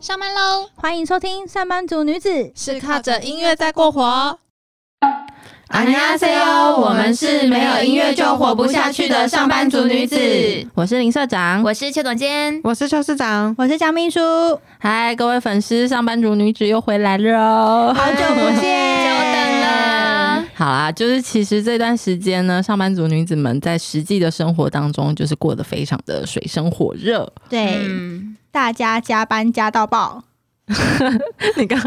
上班喽！欢迎收听《上班族女子》，是靠着音乐在过活。안녕하세요，我们是没有音乐就活不下去的上班族女子。我是林社长，我是邱总监，我是邱市长，我是江秘书。嗨，各位粉丝，上班族女子又回来了哦，好久不见，久等了。好啦，就是其实这段时间呢，上班族女子们在实际的生活当中，就是过得非常的水深火热。对，嗯， 大家加班加到爆。你刚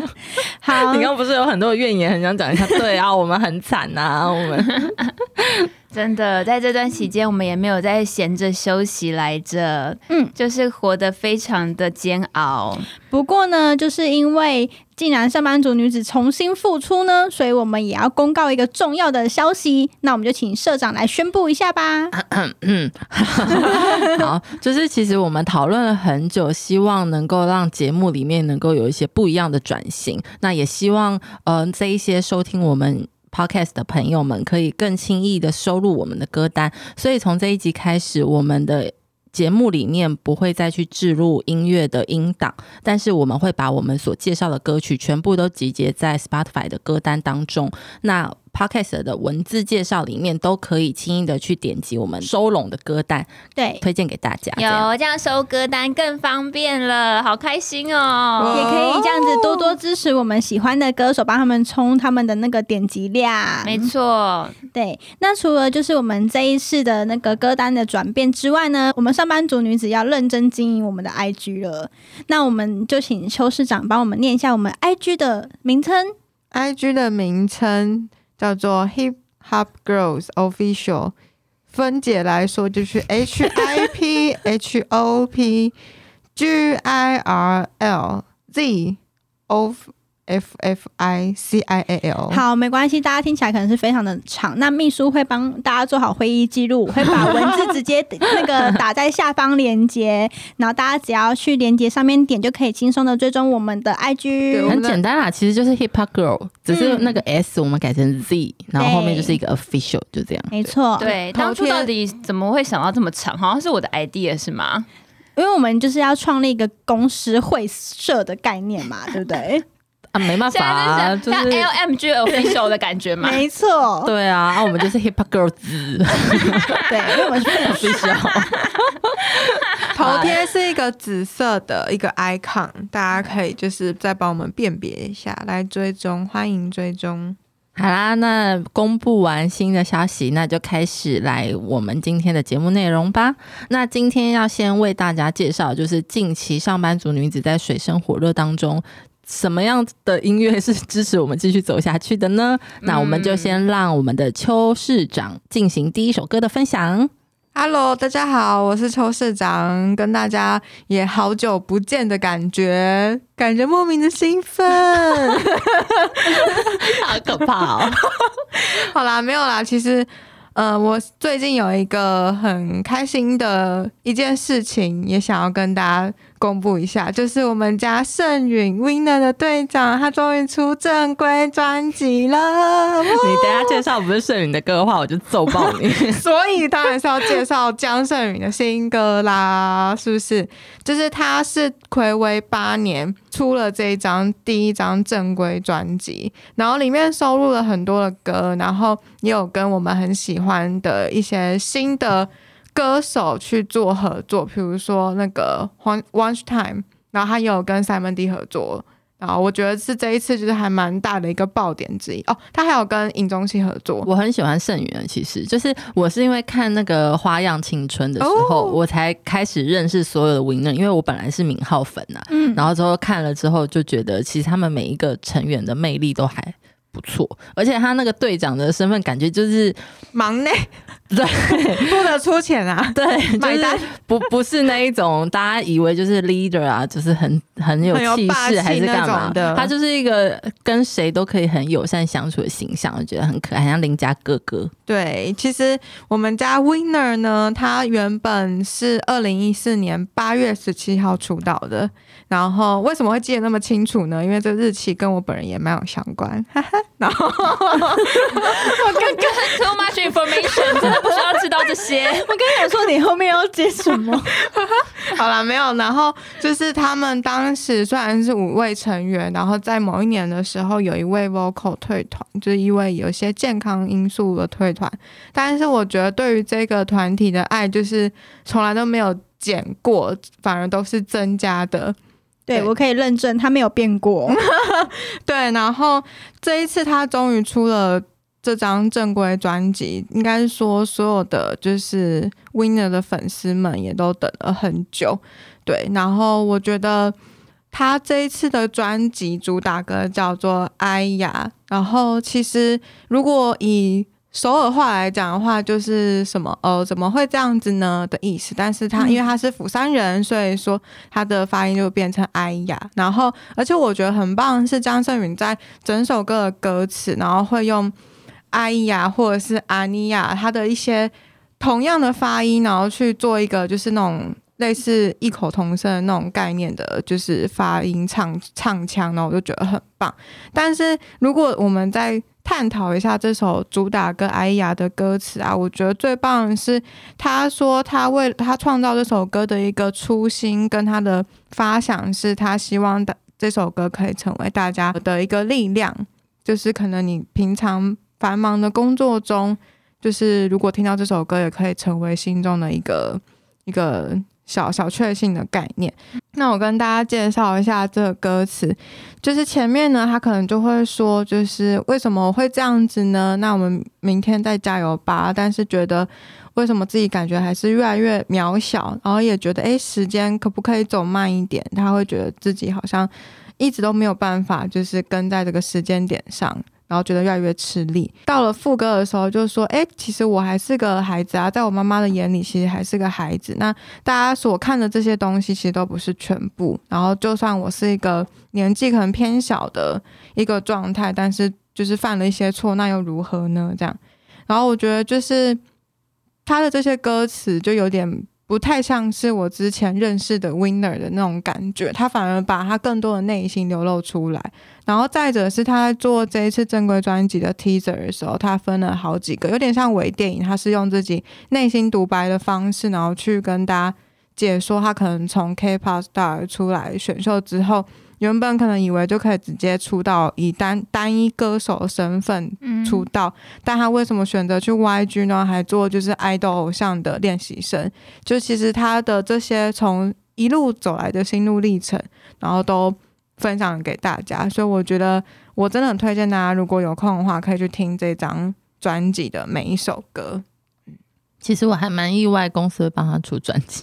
好，你刚不是有很多怨言，很想讲一下？对啊，我们很惨呐，我们真的在这段期间，我们也没有在闲着休息来着，嗯，就是活得非常的煎熬。不过呢，就是因为既然上班族女子重新复出呢，所以我们也要公告一个重要的消息。那我们就请社长来宣布一下吧。嗯，好，就是其实我们讨论了很久，希望能够让节目里面能够有一些不一样的转型。那也希望，呃，这一些收听我们 podcast 的朋友们可以更轻易的收录我们的歌单。所以从这一集开始，我们的节目里面不会再去置入音乐的音档，但是我们会把我们所介绍的歌曲全部都集结在 Spotify 的歌单当中。那 Podcast 的文字介绍里面都可以轻易的去点击我们收拢的歌单，对，推荐给大家。有这样收歌单更方便了，好开心哦！也可以这样子多多支持我们喜欢的歌手，帮他们冲他们的那个点击量。没错，对，那除了就是我们这一次的那个歌单的转变之外呢，我们上班族女子要认真经营我们的 IG 了。那我们就请邱市长帮我们念一下我们 IG 的名称。IG 的名称叫做 Hip Hop Girls Official，分解来说就是 H I P H O P G I R L Z O F F I C I A L。好，没关系，大家听起来可能是非常的长。那秘书会帮大家做好会议记录，会把文字直接 那个打在下方连接，然后大家只要去连接上面点，就可以轻松的追踪我们的 IG。很简单啦，其实就是 Hip Hop Girl，只是那个 S 我们改成 Z，然后后面就是一个 Official，就这样。没错，对，当初到底怎么会想到这么长？好像是我的 idea 是吗？因为我们就是要创立一个公司会社的概念嘛，对不对？啊，没办法、啊，在就是像 LMG official 的感觉嘛？没错，对啊，啊，我们就是 Hip Hop girls，对，因为我们是 Official。头贴是一个紫色的一个 icon，大家可以就是再帮我们辨别一下，来追踪，欢迎追踪。好啦，那公布完新的消息，那就开始来我们今天的节目内容吧。那今天要先为大家介绍，就是近期上班族女子在水深火热当中。什么样的音乐是支持我们继续走下去的呢？那我们就先让我们的邱市长进行第一首歌的分享。Hello，大家好，我是邱市长，跟大家也好久不见的感觉，感觉莫名的兴奋。好可怕哦！好啦，没有啦，其实。呃，我最近有一个很开心的一件事情，也想要跟大家公布一下，就是我们家盛允 Winner 的队长，他终于出正规专辑了。你等下介绍不是盛允的歌的话，我就揍爆你。所以当然是要介绍江盛允的新歌啦，是不是？就是他是暌违八年出了这一张第一张正规专辑，然后里面收录了很多的歌，然后也有跟我们很喜欢的一些新的歌手去做合作，比如说那个 One One Time，然后他也有跟 Simon D 合作。然后我觉得是这一次就是还蛮大的一个爆点之一。哦，他还有跟尹中熙合作，我很喜欢盛元，其实就是我是因为看那个《花样青春》的时候，哦。我才开始认识所有的 Winner，因为我本来是敏浩粉呐、嗯，然后之后看了之后就觉得，其实他们每一个成员的魅力都还不错，而且他那个队长的身份感觉就是忙内对 不得出钱啊，对，买单就是不不是那一种大家以为就是 leader 啊，就是很很有气势还是干那嘛的他就是一个跟谁都可以很友善相处的形象，我觉得很可爱，很像邻家哥哥。对，其实我们家 Winner 呢，他原本是二零一四年八月十七号出道的。然后为什么会记得那么清楚呢？因为这日期跟我本人也蛮有相关。哈哈。然后 我刚刚 too much information，真的不需要知道这些。我跟你说，你后面要接什么？好了，没有。然后就是他们当时虽然是五位成员，然后在某一年的时候，有一位 vocal 退团，就是因为有些健康因素的退团。但是我觉得对于这个团体的爱，就是从来都没有减过，反而都是增加的。对对我可以认证，他没有变过。对，然后这一次他终于出了这张正规专辑，应该是说所有的就是 Winner 的粉丝们也都等了很久。对，然后我觉得他这一次的专辑主打歌叫做《哎呀》，然后其实如果以首尔话来讲的话，就是什么呃，怎么会这样子呢的意思。但是他嗯因为他是釜山人，所以说他的发音就变成哎呀。然后，而且我觉得很棒是张胜允在整首歌的歌词，然后会用哎呀或者是阿尼亚，他的一些同样的发音，然后去做一个就是那种。类似异口同声的那种概念的，就是发音唱唱腔，然后我就觉得很棒。但是如果我们再探讨一下这首主打歌《哎呀》的歌词啊，我觉得最棒的是他说他为他创造这首歌的一个初心跟他的发想是，他希望的这首歌可以成为大家的一个力量，就是可能你平常繁忙的工作中，就是如果听到这首歌，也可以成为心中的一个一个小小确幸的概念。那我跟大家介绍一下这个歌词，就是前面呢，他可能就会说，就是为什么会这样子呢？那我们明天再加油吧。但是觉得为什么自己感觉还是越来越渺小，然后也觉得诶，时间可不可以走慢一点？他会觉得自己好像一直都没有办法，就是跟在这个时间点上。然后觉得越来越吃力。到了副歌的时候，就说：“哎，其实我还是个孩子啊，在我妈妈的眼里，其实还是个孩子。那大家所看的这些东西，其实都不是全部。然后，就算我是一个年纪可能偏小的一个状态，但是就是犯了一些错，那又如何呢？这样。然后我觉得就是他的这些歌词就有点不太像是我之前认识的 Winner 的那种感觉，他反而把他更多的内心流露出来。然后再者是他在做这一次正规专辑的 teaser 的时候，他分了好几个，有点像微电影，他是用自己内心独白的方式，然后去跟大家解说他可能从 K-pop star 出来选秀之后，原本可能以为就可以直接出道，以单单一歌手的身份嗯出道，但他为什么选择去 YG 呢？还做就是爱豆偶像的练习生？就其实他的这些从一路走来的心路历程，然后都分享给大家。所以我觉得我真的很推荐大家，如果有空的话，可以去听这张专辑的每一首歌。其实我还蛮意外，公司会帮他出专辑，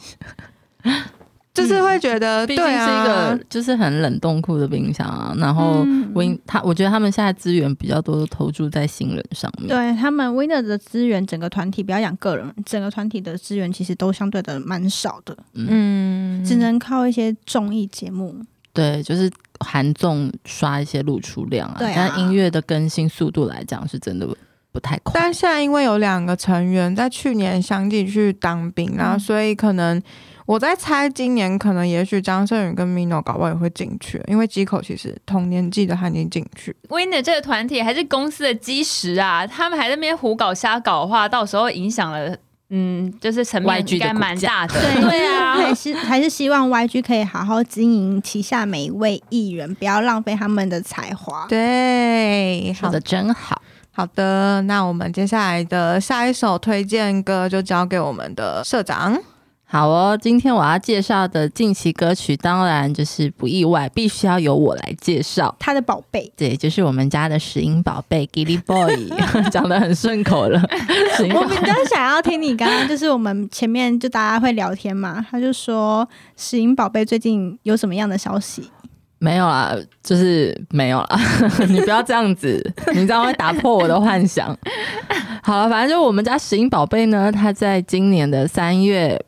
就是会觉得，毕竟是一对啊个，就是很冷冻库的冰箱啊。然后嗯 Win 他，我觉得他们现在资源比较多，都投注在新人上面。对他们 Winner 的资源，整个团体不要讲个人，整个团体的资源其实都相对的蛮少的，嗯，只能靠一些综艺节目。对，就是韩综刷一些露出量啊，对啊但音乐的更新速度来讲，是真的不太快。但现在因为有两个成员在去年相继去当兵，然后嗯所以可能我在猜，今年可能也许张胜宇跟 Mino 搞不好也会进去，因为机口其实同年纪的他已经进去。Winner 这个团体还是公司的基石啊，他们还在那边胡搞瞎搞的话，到时候影响了，嗯，就是层面 YG 应该蛮大的。对对啊，还是还是希望 YG 可以好好经营旗下每一位艺人，不要浪费他们的才华。对，好说的真好。好的，那我们接下来的下一首推荐歌就交给我们的社长。好哦，今天我要介绍的近期歌曲，当然就是不意外，必须要由我来介绍。他的宝贝，对，就是我们家的石英宝贝 Gilly Boy，讲的很顺口了。我比较想要听你刚刚就是我们前面就大家会聊天嘛，他就说石英宝贝最近有什么样的消息？没有啦，就是没有啦。你不要这样子，你这样会打破我的幻想。好了，反正就我们家石英宝贝呢，他在今年的三月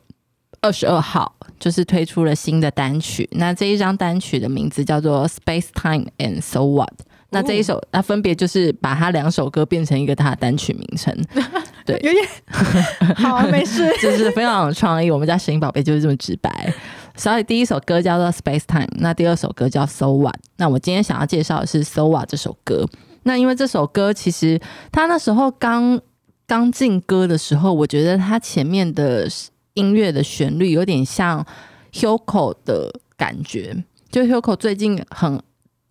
二十二号，就是推出了新的单曲。那这一张单曲的名字叫做《Space Time and So What》。那这一首，那分别就是把它两首歌变成一个它的单曲名称，对有点 好、啊，没事。就是非常有创意。我们家神英宝贝就是这么直白。所以第一首歌叫做《Space Time》，那第二首歌叫《So What》。那我今天想要介绍的是《So What》这首歌。那因为这首歌其实它那时候刚刚进歌的时候，我觉得他前面的音乐的旋律有点像 Hugo 的感觉，就 Hugo 最近很。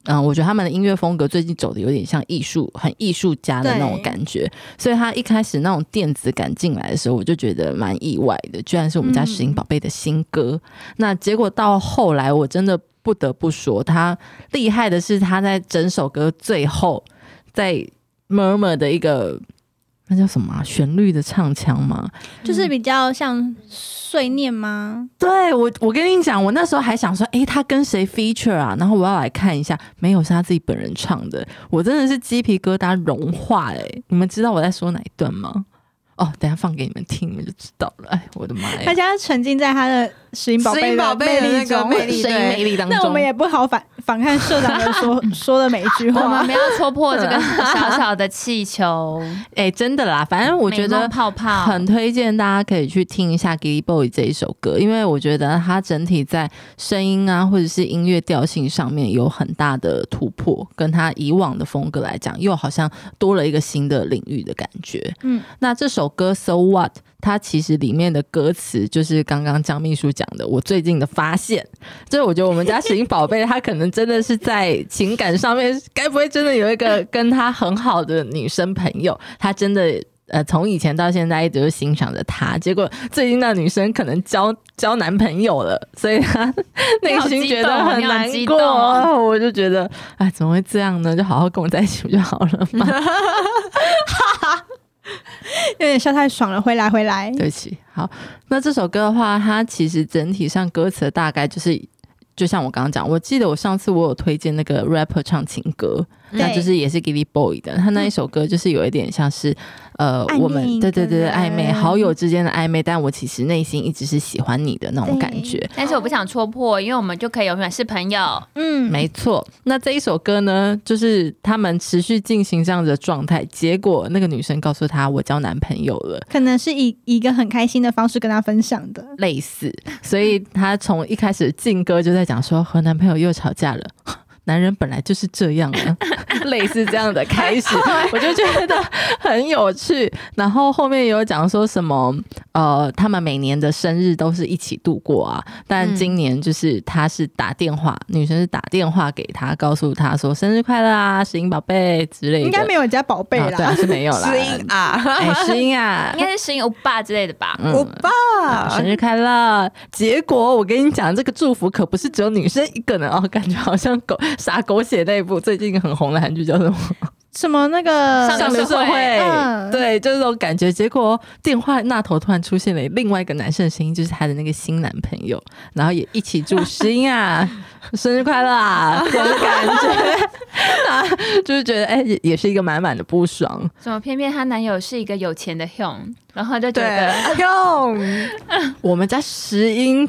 嗯，我觉得他们的音乐风格最近走的有点像艺术，很艺术家的那种感觉，所以他一开始那种电子感进来的时候，我就觉得蛮意外的，居然是我们家石英宝贝的新歌。那结果到后来，我真的不得不说，他厉害的是他在整首歌最后在 murmur 的一个那叫什么啊、旋律的唱腔吗？就是比较像碎念吗？对我，我跟你讲，我那时候还想说，诶，他跟谁 feature 啊？然后我要来看一下，没有，是他自己本人唱的。我真的是鸡皮疙瘩融化诶，你们知道我在说哪一段吗？哦，等下放给你们听，你们就知道了。哎，我的妈呀！大家沉浸在他的石英宝贝的魅力声音魅力当中，那我们也不好反反看社长的说 说的每一句话我们。没有戳破这个小小的气球，哎、真的啦，反正我觉得泡泡很推荐大家可以去听一下《Gilly Boy》这一首歌，因为我觉得它整体在声音啊或者是音乐调性上面有很大的突破，跟他以往的风格来讲，又好像多了一个新的领域的感觉。嗯，那这首歌《So What》，它其实里面的歌词就是刚刚张秘书讲的，我最近的发现，就是我觉得我们家石英宝贝，他可能真的是在情感上面，该不会真的有一个跟他很好的女生朋友，他真的。呃，从以前到现在一直都欣赏着他，结果最近那女生可能交交男朋友了，所以他内心觉得很难过。我就觉得，哎，怎么会这样呢？就好好跟我在一起不就好了吗？有点笑太爽了，回来回来。对不起，好，那这首歌的话，它其实整体上歌词大概就是，就像我刚刚讲，我记得我上次我有推荐那个 rapper 唱情歌，那对就是也是 Gilly Boy 的，他那一首歌就是有一点像是呃，我们对对对对暧昧好友之间的暧昧，但我其实内心一直是喜欢你的那种感觉。但是我不想戳破，因为我们就可以永远是朋友。嗯，没错，那这一首歌呢，就是他们持续进行这样子的状态，结果那个女生告诉他我交男朋友了，可能是以以一个很开心的方式跟他分享的。类似，所以他从一开始进歌就在讲说和男朋友又吵架了。男人本来就是这样啊，类似这样的开始，我就觉得很有趣。然后后面有讲说什么，呃，他们每年的生日都是一起度过啊，但嗯今年就是他是打电话，女生是打电话给他，告诉他说生日快乐啊，石英宝贝之类的。应该没有人家宝贝啊对啊，啦。是没有啦。石英啊，哎，石英啊应，该是石英欧巴之类的吧？嗯欧巴，生日快乐！结果我跟你讲，这个祝福可不是只有女生一个人哦，感觉好像狗傻狗血那一部最近很红的韩剧叫什么什么？那个上《流社会》嗯。对，就是这种感觉。结果电话那头突然出现了另外一个男生的声音，就是她的那个新男朋友，然后也一起祝诗音啊 生日快乐啊，这种感觉，啊，就是觉得哎、也也是一个满满的不爽。怎么偏偏她男友是一个有钱的 Hyun，然后就觉对得，用我们家石英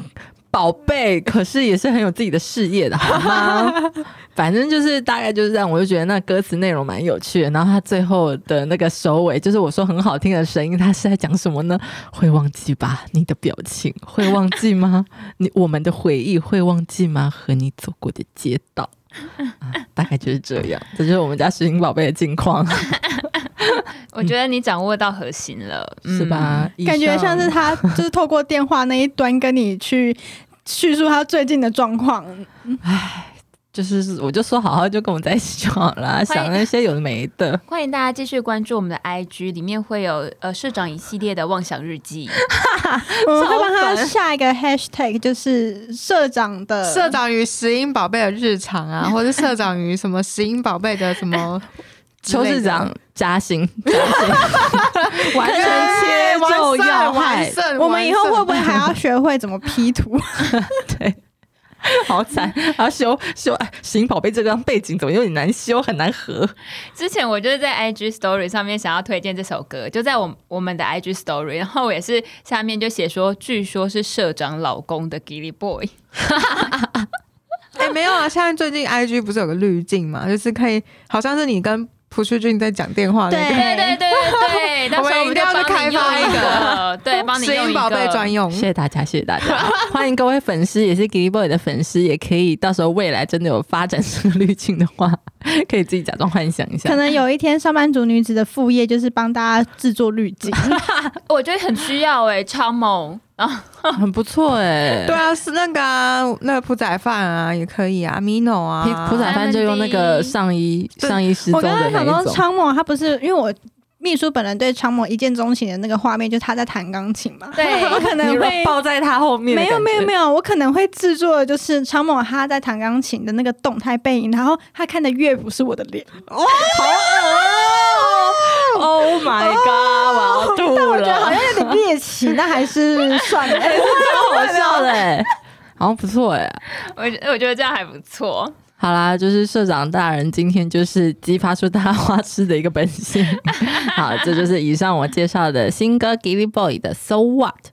宝贝可是也是很有自己的事业的，好吗？反正就是大概就是这样，我就觉得那歌词内容蛮有趣的。然后他最后的那个收尾，就是我说很好听的声音，他是在讲什么呢？会忘记吧？你的表情会忘记吗？你我们的回忆会忘记吗？和你走过的街道。啊，大概就是这样，这就是我们家石英宝贝的近况，我觉得你掌握到核心了，嗯是？吧？感觉像是他就是透过电话那一端跟你去叙述他最近的状况。就是我就说好好就跟我在一起就好了，想那些有的没的。欢迎大家继续关注我们的 IG，里面会有呃社长一系列的妄想日记。我们会帮他下一个 hashtag，就是社长的社长与石英宝贝的日常啊，或者社长与什么石英宝贝的什么邱市长加薪，加薪，完全切就要害，我们以后会不会还要学会怎么 P 图？对，好惨，还要修修哎石英宝贝这张背景怎么有点难修，很难合。之前我就是在 IG Story 上面想要推荐这首歌，就在我我们的 IG Story，然后我也是下面就写说，据说是社长老公的 Gilly Boy，哎、没有啊，现在最近 IG 不是有个滤镜嘛，就是可以，好像是你跟朴叙俊在讲电话那对个。对对对对 对，到时候我们就要去开发用一个个，对，帮你用一石英宝贝专用。谢，谢大家，谢谢大家，欢迎各位粉丝，也是 Gilly Boy 的粉丝，也可以到时候未来真的有发展这个滤镜的话，可以自己假装幻想一下可。能有一天上班族女子的副业就是帮大家制作滤镜，我觉得很需要哎、超猛。啊 很不错哎、对啊，是那个啊，那个铺仔饭啊，也可以啊，Mino 啊，皮普仔饭就用那个上衣上衣失踪我刚的那刚想说一种。昌某他不是因为我。秘书本人对昌某一见钟情的那个画面，就是他在弹钢琴嘛。对 我可能你会抱在他后面，没有没有没有，我可能会制作的就是昌某他在弹钢琴的那个动态背影，然后他看的乐谱是我的脸。哦！Oh my god！我要吐但我觉得好，像有点猎奇，那还是算了。超好笑的哎，好像不错哎。我觉我觉得这样还不错。好啦，就是社长大人今天就是激发出他花痴的一个本性。好，这就是以上我介绍的新歌 Gilly Boy 的 So What。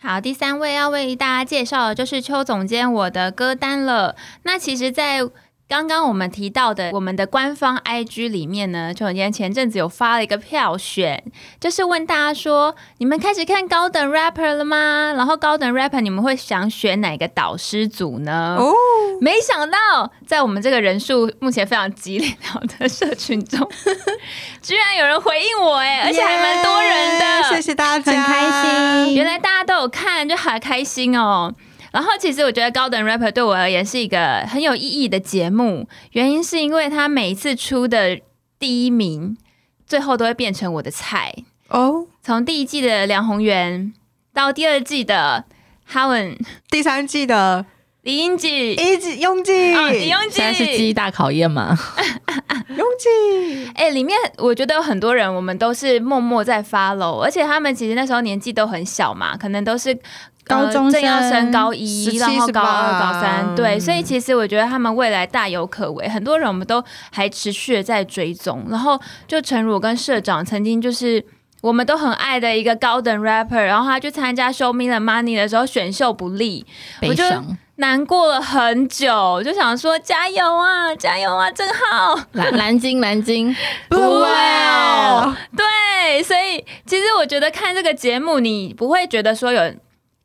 好，第三位要为大家介绍的就是邱总监我的歌单了。那其实，在刚刚我们提到的我们的官方 IG 里面呢，邱总监前阵子有发了一个票选，就是问大家说，你们开始看高等 rapper 了吗？然后高等 rapper 你们会想选哪个导师组呢？哦，没想到，在我们这个人数目前非常激烈的社群中，居然有人回应我哎，而且还蛮多人的，耶谢谢大家，很开心原来大家都有看，就好开心哦。然后其实我觉得高等 rapper 对我而言是一个很有意义的节目，原因是因为他每一次出的第一名，最后都会变成我的菜。哦，从第一季的梁宏源到第二季的哈文、第三季的李英吉、一季拥挤，啊李永现在是记吉。忆大考验嘛？拥挤，哎、里面我觉得有很多人，我们都是默默在 follow，而且他们其实那时候年纪都很小嘛，可能都是高中呃正要升高一，17然后高二、18高三，对，所以其实我觉得他们未来大有可为。很多人我们都还持续的在追踪，然后就陈如跟社长曾经就是。我们都很爱的一个高等 rapper，然后他去参加 Show Me the Money 的时候选秀不利，悲我就伤。难过了很久，就想说加油啊，加油啊，正浩。蓝 蓝鲸，蓝鲸 Whale 对，所以其实我觉得看这个节目，你不会觉得说有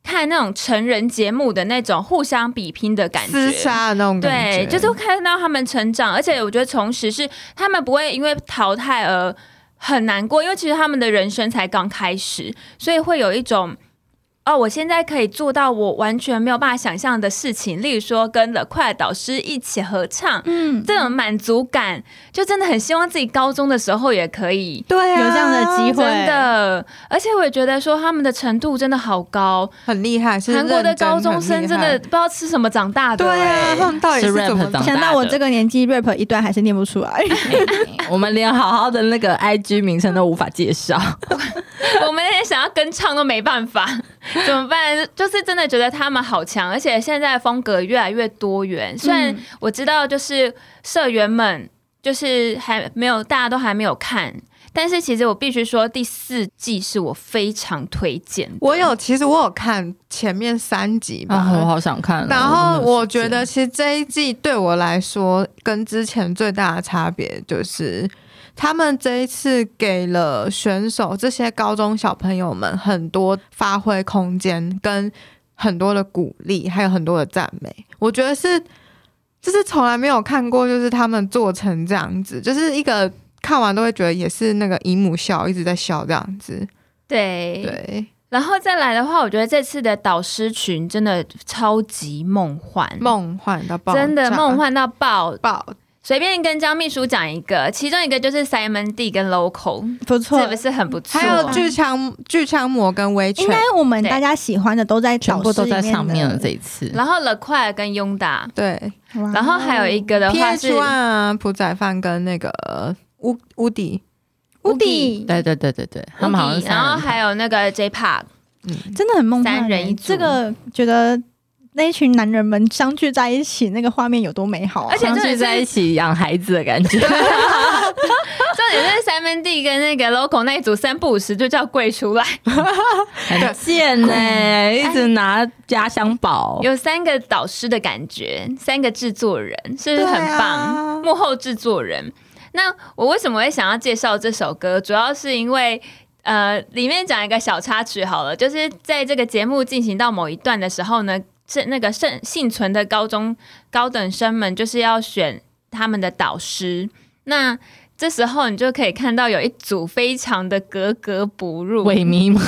看那种成人节目的那种互相比拼的感厮觉。杀的那种感对，就是看到他们成长，而且我觉得同时是他们不会因为淘汰而很难过，因为其实他们的人生才刚开始，所以会有一种哦，我现在可以做到我完全没有办法想象的事情，例如说跟了快导师一起合唱，嗯，这种满足感，就真的很希望自己高中的时候也可以。对啊，有这样的机会真的，而且我也觉得说他们的程度真的好高，很厉害，是韩国的高中生真的不知道吃什么长大的、对啊，欸他们到底是怎么长大想到我这个年纪，rap 一段还是念不出来。我们连好好的那个 IG 名称都无法介绍。我们连想要跟唱都没办法，怎么办？就是真的觉得他们好强，而且现在风格越来越多元。虽然我知道，就是社员们就是还没有，大家都还没有看。但是其实我必须说，第四季是我非常推荐。我有，其实我有看前面三集吧，啊，我好想看哦。然后我觉得得，其实这一季对我来说，跟之前最大的差别就是，他们这一次给了选手这些高中小朋友们很多发挥空间，跟很多的鼓励，还有很多的赞美。我觉得是，就是从来没有看过，就是他们做成这样子，就是一个看完都会觉得也是那个姨母笑，一直在笑这样子。对对，然后再来的话，我觉得这次的导师群真的超级梦幻，梦幻到爆，真的梦幻到爆。爆。随便跟江秘书讲一个，其中一个就是 Simon D 跟 Local，不错是不是很不错？还有巨枪巨枪魔跟威权应该，我们大家喜欢的都在全部都在导师上面了。的这一次，然后 The 快跟拥达，对哇然后还有一个的话是啊，朴宰范跟那个乌乌迪，乌迪对对对对对，他们好像然后还有那个 J Park，嗯，真的很梦幻欸，三人一组。这个觉得那一群男人们相聚在一起，那个画面有多美好啊！而且相聚在一起养孩子的感觉。重点是 Simon D 跟那个 Local 那一组三不五时就叫跪出来，很贱 呢、一直拿家乡宝。有三个导师的感觉，三个制作人，是不是很棒？啊。幕后制作人。那我为什么会想要介绍这首歌？主要是因为。呃，里面讲一个小插曲好了，就是在这个节目进行到某一段的时候呢，是那个幸幸存的高中高等生们就是要选他们的导师。那这时候你就可以看到有一组非常的格格不入，萎靡吗？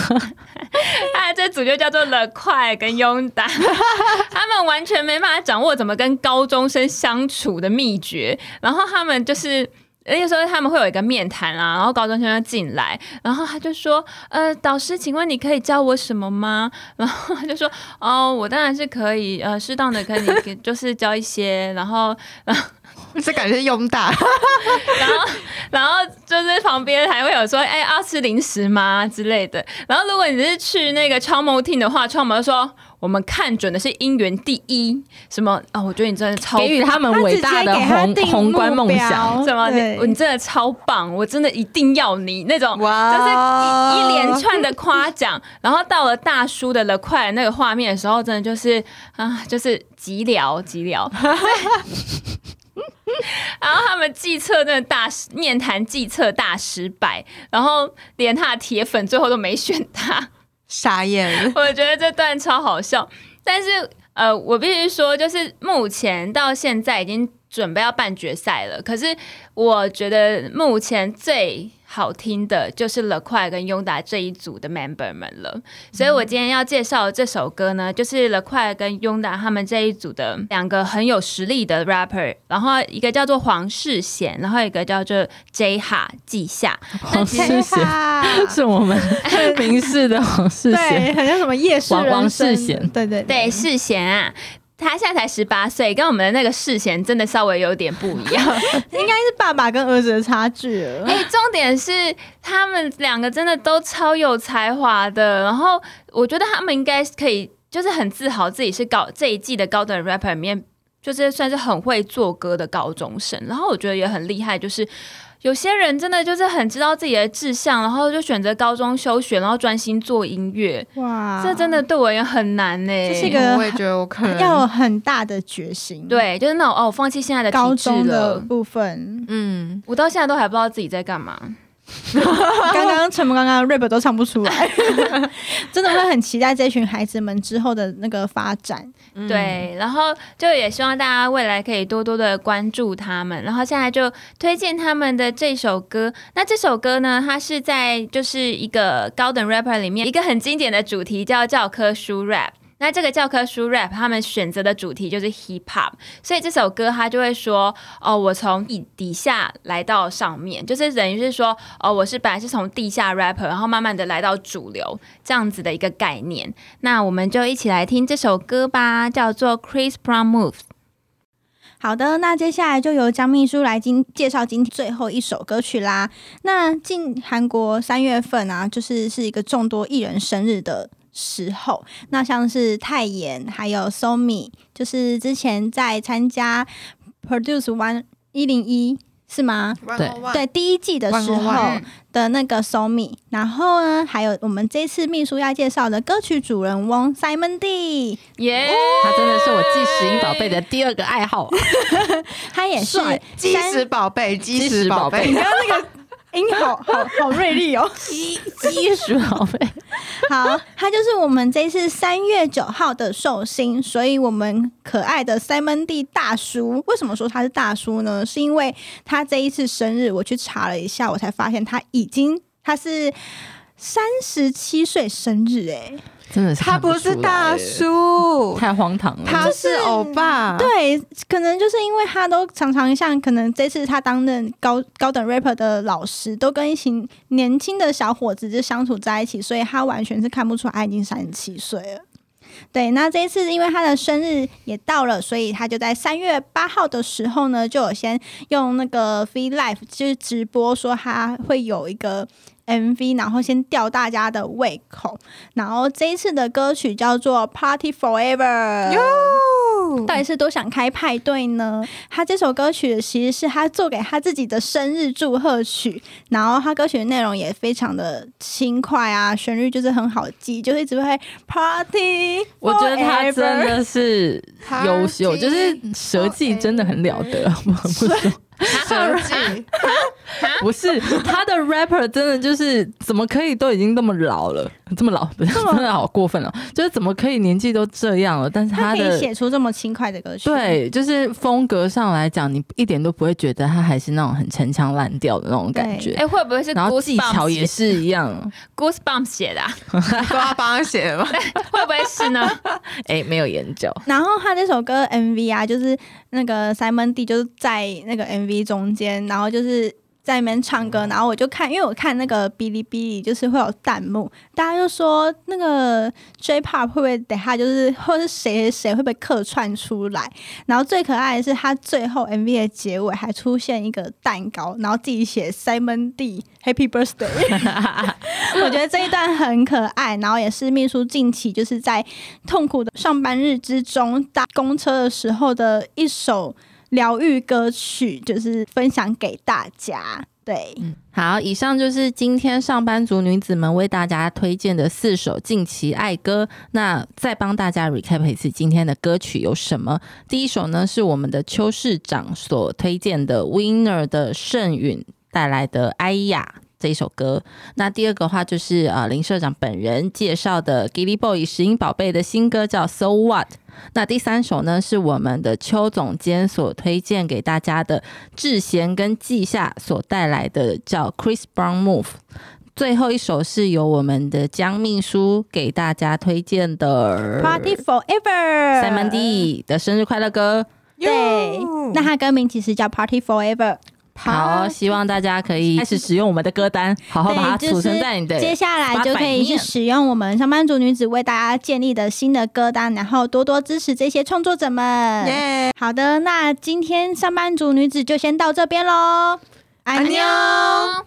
他 这组就叫做了快跟拥达，他们完全没办法掌握怎么跟高中生相处的秘诀，然后他们就是。那时候他们会有一个面谈啊，然后高中生要进来，然后他就说：“呃，导师，请问你可以教我什么吗？” 然后他就说：“哦，我当然是可以，呃，适当的可以就是教一些，然后 这感觉是拥大，然后，然后就是旁边还会有说，哎、要吃零食吗？之类的。然后，如果你是去那个超模厅的话，超模就说我们看准的是姻缘第一，什么？啊、我觉得你真的超给予他们伟大的宏宏观梦想。标。什么？你你真的超棒，我真的一定要你那种，哇。就是一一连串的夸奖。然后到了大叔的了快那个画面的时候，真的就是啊，就是极聊极聊。计策真的大失面谈计策大失败，然后连他的铁粉最后都没选他。傻眼。我觉得这段超好笑，但是呃，我必须说，就是目前到现在已经准备要办决赛了，可是我觉得目前最好听的就是了快跟拥达这一组的 member 们了，所以我今天要介绍的这首歌呢，就是了快跟拥达他们这一组的两个很有实力的 rapper，然后一个叫做黄世贤，然后一个叫做 J 哈记下，黄世贤是我们明世的黄世对，贤，很像什么夜市王世贤。对对。对，世贤啊。他现在才十八岁，跟我们的那个世贤真的稍微有点不一样。应该是爸爸跟儿子的差距了。哎、重点是他们两个真的都超有才华的，然后我觉得他们应该可以，就是很自豪自己是高这一季的高等 rapper 里面，就是算是很会做歌的高中生。然后我觉得也很厉害，就是有些人真的就是很知道自己的志向，然后就选择高中休学，然后专心做音乐。哇，这真的对我也很难呢、这是一个我也觉得我可能要有很大的决心。，对，就是那种哦，我放弃现在的高中的。部分，嗯，我到现在都还不知道自己在干嘛。刚刚陈萌刚刚 rap 都唱不出来，真的会很期待这群孩子们之后的那个发展。对，然后就也希望大家未来可以多多的关注他们，然后现在就推荐他们的这首歌。那这首歌呢，它是在就是一个高等 rapper 里面一个很经典的主题叫教科书 rap。那这个教科书 rap，他们选择的主题就是 hip hop，所以这首歌他就会说，哦，我从底底下来到上面，就是等于是说，哦，我是本来是从地下 rapper，然后慢慢的来到主流这样子的一个概念。那我们就一起来听这首歌吧，叫做 Chris Brown Move。好的，那接下来就由江秘书来今介绍今天最后一首歌曲啦。那进韩国三月份啊，就是是一个众多艺人生日的时候，那像是泰妍还有 Somi，就是之前在参加 Produce One 一零一是吗？对。对，第一季的时候的那个 Somi，然后呢，还有我们这次秘书要介绍的歌曲主人翁 Simon D，耶、他真的是我记石英宝贝的第二个爱好，他也是帅。基石宝贝，基基石宝贝石宝贝。你，刚刚那个音好好好锐利哦。鸡鸡鼠好呗，好，他就是我们这次三月九号的寿星，所以我们可爱的 Simon D 大叔，为什么说他是大叔呢？是因为他这一次生日，我去查了一下，我才发现他已经他是三十七岁生日、哎，真的是他不是大叔，太荒唐了。他是欧巴。对，可能就是因为他都常常像可能这次他担任高高等 rapper 的老师，都跟一群年轻的小伙子就相处在一起，所以他完全是看不出来他已经三十七岁了。对，那这一次因为他的生日也到了，所以他就在三月八号的时候呢，就有先用那个 Free Life 就是直播说他会有一个 MV，然后先吊大家的胃口。然后这一次的歌曲叫做 Party Forever。到底是多想开派对呢？他这首歌曲其实是他做给他自己的生日祝贺曲，然后他歌曲的内容也非常的轻快啊，旋律就是很好记，就是一直会 Party。我觉得他真的是优秀就是舌技真的很了得，不得不说。设计 不是他的 rapper 真的就是怎么可以都已经那么老了，这么老不是真的好过分了，就是怎么可以年纪都这样了，但是他的写出这么轻快的歌曲。，对，就是风格上来讲，你一点都不会觉得他还是那种很陈腔滥调的那种感觉。哎、会不会是然后技巧 Goosebumps 也是一样，Goosebumps 写的、啊？都要帮他写的吗？会不会是呢？哎、没有研究。然后他这首歌 MV 啊，就是那个 Simon D 就是在那个 MV 中间，然后就是。在里面唱歌，然后我就看，因为我看那个哔哩哔哩，就是会有弹幕，大家就说那个 J-pop 会不会等下就是，或是谁谁谁会不会客串出来？然后最可爱的是，他最后 MV 的结尾还出现一个蛋糕，然后自己写 Simon D Happy Birthday。我觉得这一段很可爱，然后也是秘书近期就是在痛苦的上班日之中搭公车的时候的一首疗愈歌曲，就是分享给大家。对，好，以上就是今天上班族女子们为大家推荐的四首近期爱歌。那再帮大家 recap 一次今天的歌曲有什么？第一首呢是我们的邱市长所推荐的 Winner 的盛允带来的《哎呀》。这一首歌，那第二个话就是呃林社长本人介绍的 Gilly Boy 石英宝贝的新歌叫 So What。那第三首呢是我们的邱总监所推荐给大家的智贤跟季夏所带来的叫 Chris Brown Move。最后一首是由我们的江秘书给大家推荐的 Party Forever Simon D 的生日快乐歌。对，那它歌名其实叫 Party Forever。好，希望大家可以开始使用我们的歌单，好好把它储存在你的接下来就可以去使用我们上班族女子为大家建立的新的歌单，然后多多支持这些创作者们。耶！好的，那今天上班族女子就先到这边喽，安妞。安妞